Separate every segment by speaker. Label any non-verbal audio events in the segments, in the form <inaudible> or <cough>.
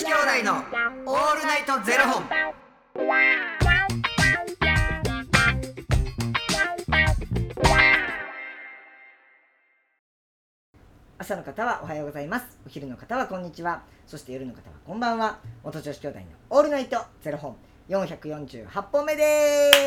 Speaker 1: 子兄弟のオールナイトゼロ本。
Speaker 2: 朝の方はおはようございます。お昼の方はこんにちは。そして夜の方はこんばんは。元女子兄弟のオールナイトゼロ本。448本目です。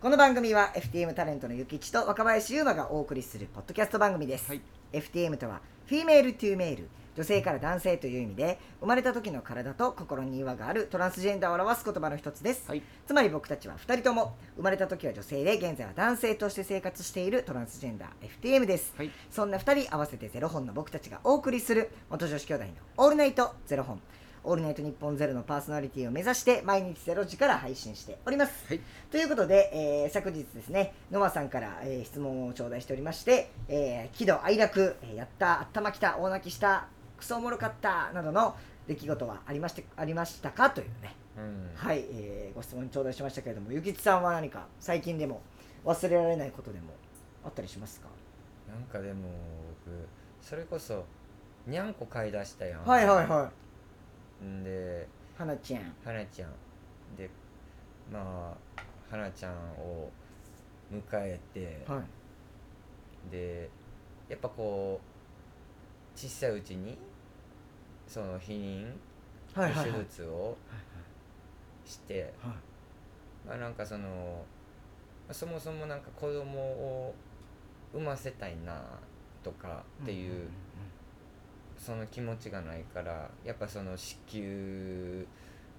Speaker 2: この番組は FTM タレントのゆきちと若林優馬がお送りするポッドキャスト番組です、
Speaker 3: はい。
Speaker 2: FTM とは Female to Male 女性から男性という意味で生まれた時の体と心に違和があるトランスジェンダーを表す言葉の一つです、
Speaker 3: はい。
Speaker 2: つまり僕たちは2人とも生まれた時は女性で現在は男性として生活しているトランスジェンダー FTM です、
Speaker 3: はい。
Speaker 2: そんな2人合わせてゼロ本の僕たちがお送りする元女子兄弟の「オールナイトゼロ本」オールナイトニッポンゼロのパーソナリティを目指して毎日ゼロ時から配信しております、
Speaker 3: はい。
Speaker 2: ということで、えー昨日ですねノアさんから、えー質問を頂戴しておりまして、えー喜怒哀楽、えーやった頭きた大泣きしたクソおもろかったなどの出来事はありましてありましたかというね。
Speaker 3: うん。
Speaker 2: はい、えーご質問頂戴しましたけれどもゆきちさんは何か最近でも忘れられないことでもあったりしますか？
Speaker 3: なんかでも僕それこそにゃんこ買い出したやん。
Speaker 2: はいはいはい
Speaker 3: んで
Speaker 2: 花ちゃん。
Speaker 3: はなちゃん。でまあはなちゃんを迎えて、
Speaker 2: はい。
Speaker 3: でやっぱこう小さいうちにその避妊手術をして、
Speaker 2: はい
Speaker 3: まあなんかそのまあそもそもなんか子供を産ませたいなとかっていう、その気持ちがないからやっぱその子宮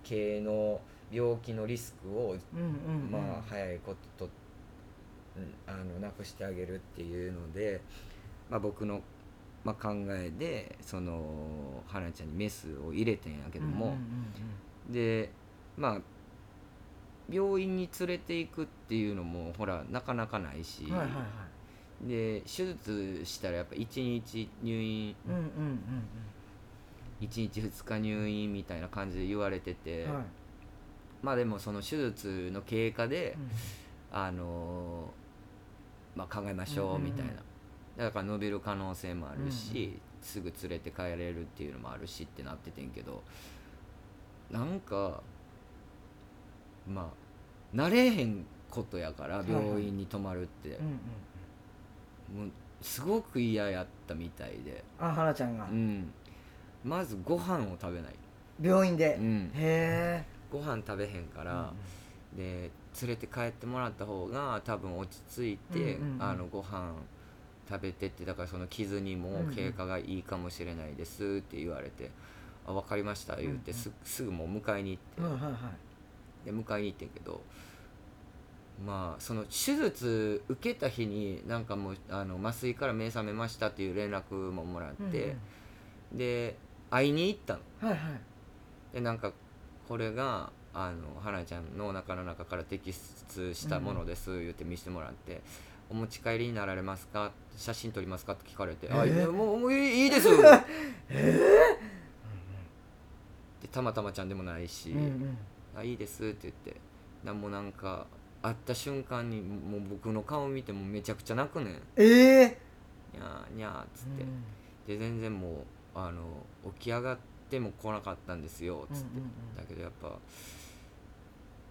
Speaker 3: 系の病気のリスクを、まあ早いこととうんあのなくしてあげるっていうので、まあ、僕の、まあ、考えでその花ちゃんにメスを入れてんやけども、でまあ病院に連れていくっていうのもほらなかなかないし、
Speaker 2: うんはいはいはい
Speaker 3: で手術したらやっぱ1日入院。
Speaker 2: うんうんうん
Speaker 3: 1日2日入院みたいな感じで言われてて、
Speaker 2: うんはい。
Speaker 3: まあでもその手術の経過で、
Speaker 2: うん。
Speaker 3: あのーまあ、考えましょうみたいな、
Speaker 2: うんうん
Speaker 3: だから伸びる可能性もあるし、
Speaker 2: うん
Speaker 3: すぐ連れて帰れるっていうのもあるしってなっててんけど。なんかまあ慣れへんことやから
Speaker 2: はいはい。
Speaker 3: 病院に泊まるって、
Speaker 2: うんうん
Speaker 3: もうすごく嫌やったみたいで、
Speaker 2: あ花ちゃんが。
Speaker 3: うん、まずご飯を食べない、
Speaker 2: 病院で。
Speaker 3: うん、
Speaker 2: へ
Speaker 3: ご飯食べへんか
Speaker 2: え
Speaker 3: ら、で連れて帰ってもらった方が多分落ち着いて、
Speaker 2: うんうんうん
Speaker 3: あのご飯食べてってだからその傷にも
Speaker 2: うんうん。
Speaker 3: 経過がいいかもしれないですって言われて「あ分かりました」言ってす,、すぐもう迎えに行って、
Speaker 2: はいはいはい。
Speaker 3: で迎えに行ってんけどまあその手術受けた日になんかもうあの麻酔から目覚めましたっていう連絡ももらって、で会いに行ったの。
Speaker 2: うんうんはいはい。
Speaker 3: でなんかこれがあの花ちゃんのお腹の中から摘出したものです言って見せてもらって「お持ち帰りになられますか？写真撮りますか?」って聞かれて「あ
Speaker 2: えー。
Speaker 3: いやもうもういいです」<laughs> でたまたまちゃんでもないし
Speaker 2: うんうん「
Speaker 3: あいいです」って言ってなんもなんか会った瞬間にもう僕の顔見てもめちゃくちゃ泣くねん。
Speaker 2: ええ
Speaker 3: にゃーにゃーっつって、で全然もうあの起き上がっても来なかったんですよっつって、
Speaker 2: うんうんうん。
Speaker 3: だけどやっぱ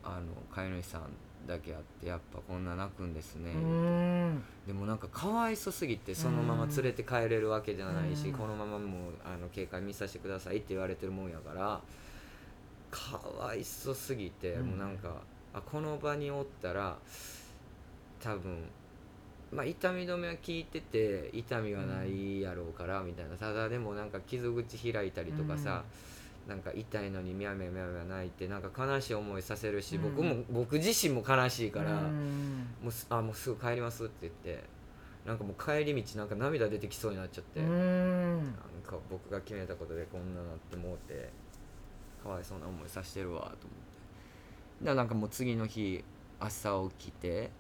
Speaker 3: あの飼い主さんだけあってやっぱこんな泣くんですね、
Speaker 2: うん。
Speaker 3: でもなんかかわいそすぎてそのまま連れて帰れるわけじゃないし、
Speaker 2: うん。
Speaker 3: このままもうあの警戒見させてくださいって言われてるもんやからかわいそすぎて、
Speaker 2: うん。
Speaker 3: もうなんかあこの場におったら多分まあ痛み止めは効いてて痛みはないやろうからみたいな。ただでもなんか傷口開いたりとかさ、なんか痛いのにミャミャミャミャ泣いてなんか悲しい思いさせるし、
Speaker 2: うん。
Speaker 3: 僕も僕自身も悲しいから。
Speaker 2: うん。
Speaker 3: もうすあもうすぐ帰りますって言ってなんかもう帰り道なんか涙出てきそうになっちゃって、
Speaker 2: う
Speaker 3: なん
Speaker 2: ん
Speaker 3: か僕が決めたことでこんななってもうてかわいそうな思いさせてるわと思ってだからなんかもう次の日朝起きて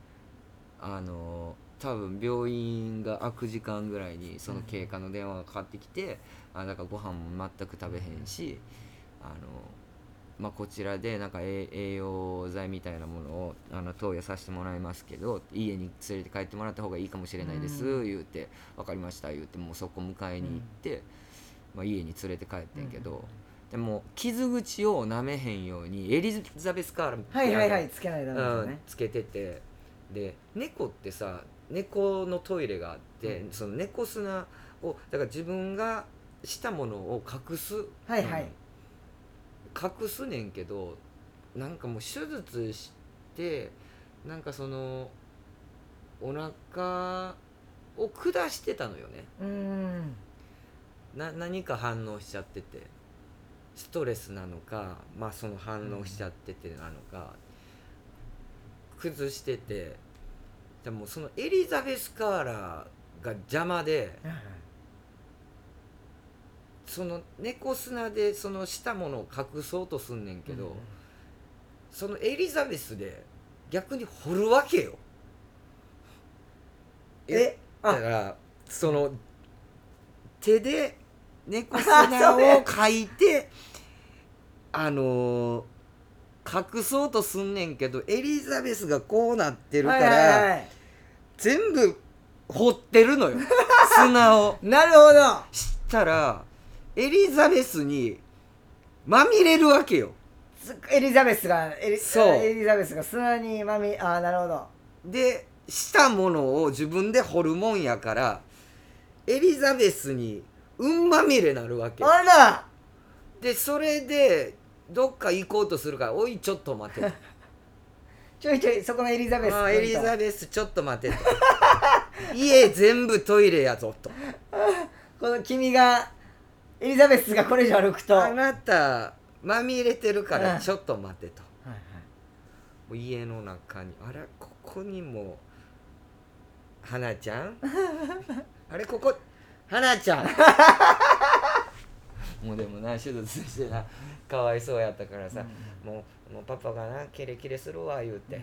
Speaker 3: あの多分病院が開く時間ぐらいにその経過の電話がかかってきて、あだからご飯も全く食べへんしあのまあ、こちらでなんか栄栄養剤みたいなものをあの投与させてもらいますけど家に連れて帰ってもらった方がいいかもしれないです、
Speaker 2: うん。
Speaker 3: 言うて分かりました言うてもうそこ迎えに行って、まあ、家に連れて帰ってんけど、でも傷口を舐めへんようにエリザベスカーラ
Speaker 2: はいはいはいつけないとダメですよ
Speaker 3: うん
Speaker 2: ね、
Speaker 3: つけてて。で猫ってさ猫のトイレがあって、
Speaker 2: うん。
Speaker 3: その猫砂をだから自分がしたものを隠す、
Speaker 2: はいはい。
Speaker 3: うん。隠すねんけどなんかもう手術してなんかそのお腹を下してたのよね。
Speaker 2: うーん。
Speaker 3: な何か反応しちゃっててストレスなのかまあその反応しちゃっててなのか、崩しててでもそのエリザベス・カーラーが邪魔でその猫砂でそのしたものを隠そうとすんねんけど、そのエリザベスで逆に掘るわけよ。
Speaker 2: え？
Speaker 3: だか
Speaker 2: あ
Speaker 3: らその手で猫砂を書いてあのー隠そうとすんねんけどエリザベスがこうなってるから、
Speaker 2: はいはいはい。
Speaker 3: 全部掘ってるのよ。<laughs> 砂を。
Speaker 2: なるほど。
Speaker 3: したらエリザベスにまみれるわけよ。
Speaker 2: つエリザベスがエリ
Speaker 3: そう。
Speaker 2: エリザベスが砂にまみああなるほど。
Speaker 3: でしたものを自分で掘るもんやからエリザベスにうんまみれなるわけ。
Speaker 2: あら。
Speaker 3: でそれでどっか行こうとするから「おいちょっと待て」と <laughs>
Speaker 2: ちょいちょいそこのエリザベス
Speaker 3: あーエリザベスちょっと待て」と「<laughs> 家全部トイレやぞ」と。<laughs>
Speaker 2: この君がエリザベスがこれ以上歩く「と。
Speaker 3: あなたまみれてるか
Speaker 2: うん。
Speaker 3: らちょっと待て」と。
Speaker 2: はいはい。
Speaker 3: もう家の中にあれここにも花ちゃん？あれここ花ちゃん。<laughs> もうでもな手術してな。かわいそうやったからさ、もうもうパパがなキレキレするわ言うて、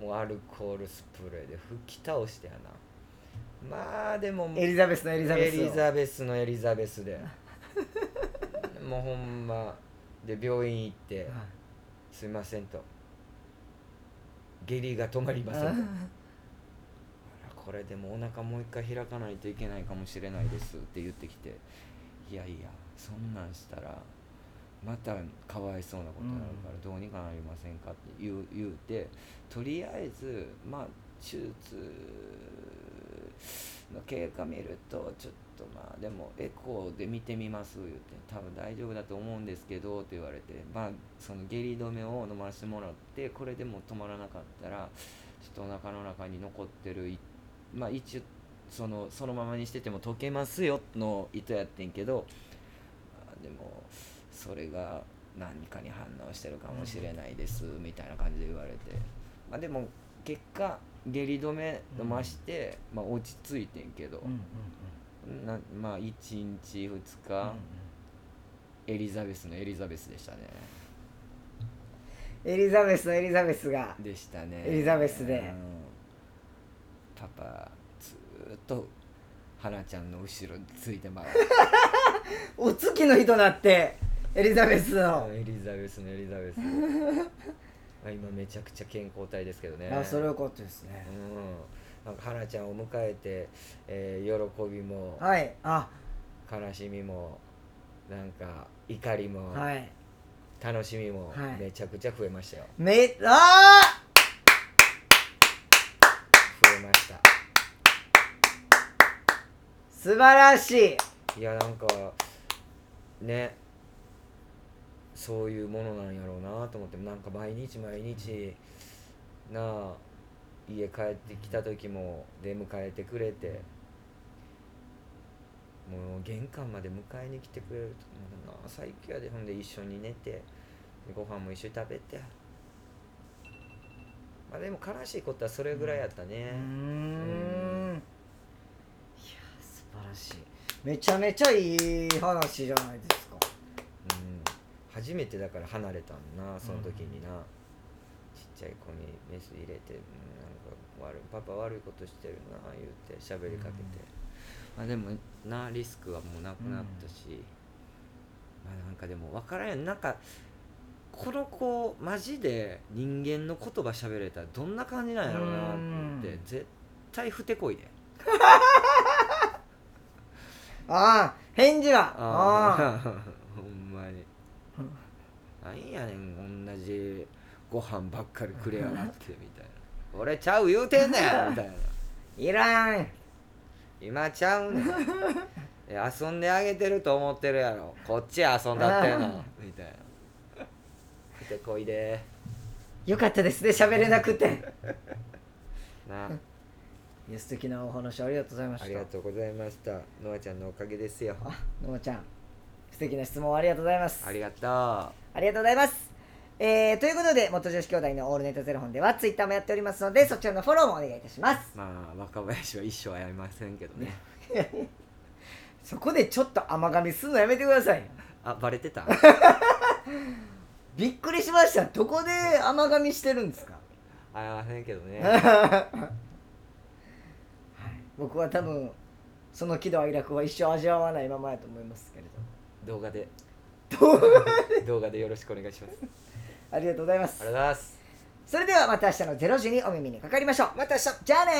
Speaker 3: もうアルコールスプレーで吹き倒してやな。まあでも
Speaker 2: エリザベスのエリザベスを。
Speaker 3: エリザベスのエリザベスで。<laughs> もうほんまで病院行って
Speaker 2: はい「
Speaker 3: すいません」と「下痢が止まりません」<laughs> これでもお腹もう一回開かないといけないかもしれないですって言ってきていやいやそんなんしたらまたかわいそうなことになるからどうにかなりませんかって言う言うてとりあえずまあ手術の経過見るとちょっとまあでもエコーで見てみます言って多分大丈夫だと思うんですけどって言われてまあその下痢止めを飲ませてもらってこれでも止まらなかったらちょっとお腹の中に残ってるいまあ一応そのそのままにしてても溶けますよの糸やってんけどあでもそれが何かに反応してるかもしれないですみたいな感じで言われてまあでも結果下痢止め飲まして、まあ落ち着いてんけど
Speaker 2: うんうん、
Speaker 3: なまあ1日2
Speaker 2: うん
Speaker 3: 日、エリザベスのエリザベスでしたね。
Speaker 2: エリザベスのエリザベスが。
Speaker 3: でしたね。
Speaker 2: エリザベスで。
Speaker 3: うんパパずーっと花ちゃんの後ろについてまう <laughs>
Speaker 2: お月の日となってエリザベスの、
Speaker 3: エリザベスのエリザベス。<laughs> あ今めちゃくちゃ健康体ですけどね。
Speaker 2: あそれよかったですね。
Speaker 3: うん。なんか花ちゃんを迎えて、えー喜びも
Speaker 2: はい。あ。
Speaker 3: 悲しみもなんか怒りも、
Speaker 2: はい。
Speaker 3: 楽しみも
Speaker 2: はい。
Speaker 3: めちゃくちゃ増えましたよ、
Speaker 2: めあ
Speaker 3: 増えました。
Speaker 2: 素晴らしい。
Speaker 3: いやなんかね。そういうものなんやろうなと思って。なんか毎日毎日なあ家帰ってきた時も出迎えてくれて。もう玄関まで迎えに来てくれると。もうな最強やで。ほんで一緒に寝て。でご飯も一緒に食べて。まあでも悲しいことはそれぐらいやったね、
Speaker 2: ん。いや素晴らしい。めちゃめちゃいい話じゃないですか。
Speaker 3: うん。初めてだから離れたんなその時にな、ちっちゃい子にメス入れて、うん、なんか悪いパパ悪いことしてるな言うて喋りかけて、まあでもなリスクはもうなくなったし、まあなんかでも分からんやん。なんかこの子マジで人間の言葉喋れたらどんな感じなんやろうなって絶対ふてこいで <laughs>
Speaker 2: ああ返事は。
Speaker 3: あ
Speaker 2: あ。
Speaker 3: あ <laughs> ほんまに。なんやねん同じご飯ばっかりくれやがってみたいな。俺ちゃう言うてんねんみたいな。<laughs>
Speaker 2: いらん。
Speaker 3: 今ちゃうねん。え遊んであげてると思ってるやろ。こっち遊んだってんの。みたいな来てこいで。
Speaker 2: よかったですね喋れなくて。<laughs>
Speaker 3: な。い
Speaker 2: や素敵なお話ありがとうございました。
Speaker 3: ありがとうございました。ノアちゃんのおかげですよ。
Speaker 2: あのもちゃん素敵な質問ありがとうございます。
Speaker 3: ありがとう。
Speaker 2: ありがとうございます。えー、ということで、元女子兄弟のオールネットゼロ本ではツイッターもやっておりますので、そちらのフォローもお願いいたします。
Speaker 3: まあ若林は一生会いませんけどね。<laughs>
Speaker 2: そこでちょっと甘噛みすんのやめてください。
Speaker 3: あバレてた？<laughs>
Speaker 2: びっくりしました。どこで甘噛みしてるんですか？
Speaker 3: 会いませんけどね。<laughs>
Speaker 2: 僕は多分、その喜怒哀楽は一生味わわないままやと思いますけれ
Speaker 3: 動画で。
Speaker 2: ど。
Speaker 3: 動画でよろしくお願いします。
Speaker 2: ありがとうございます。
Speaker 3: ありがとうございます。
Speaker 2: それではまた明日の0時にお耳にかかりましょう。また明日。じゃあね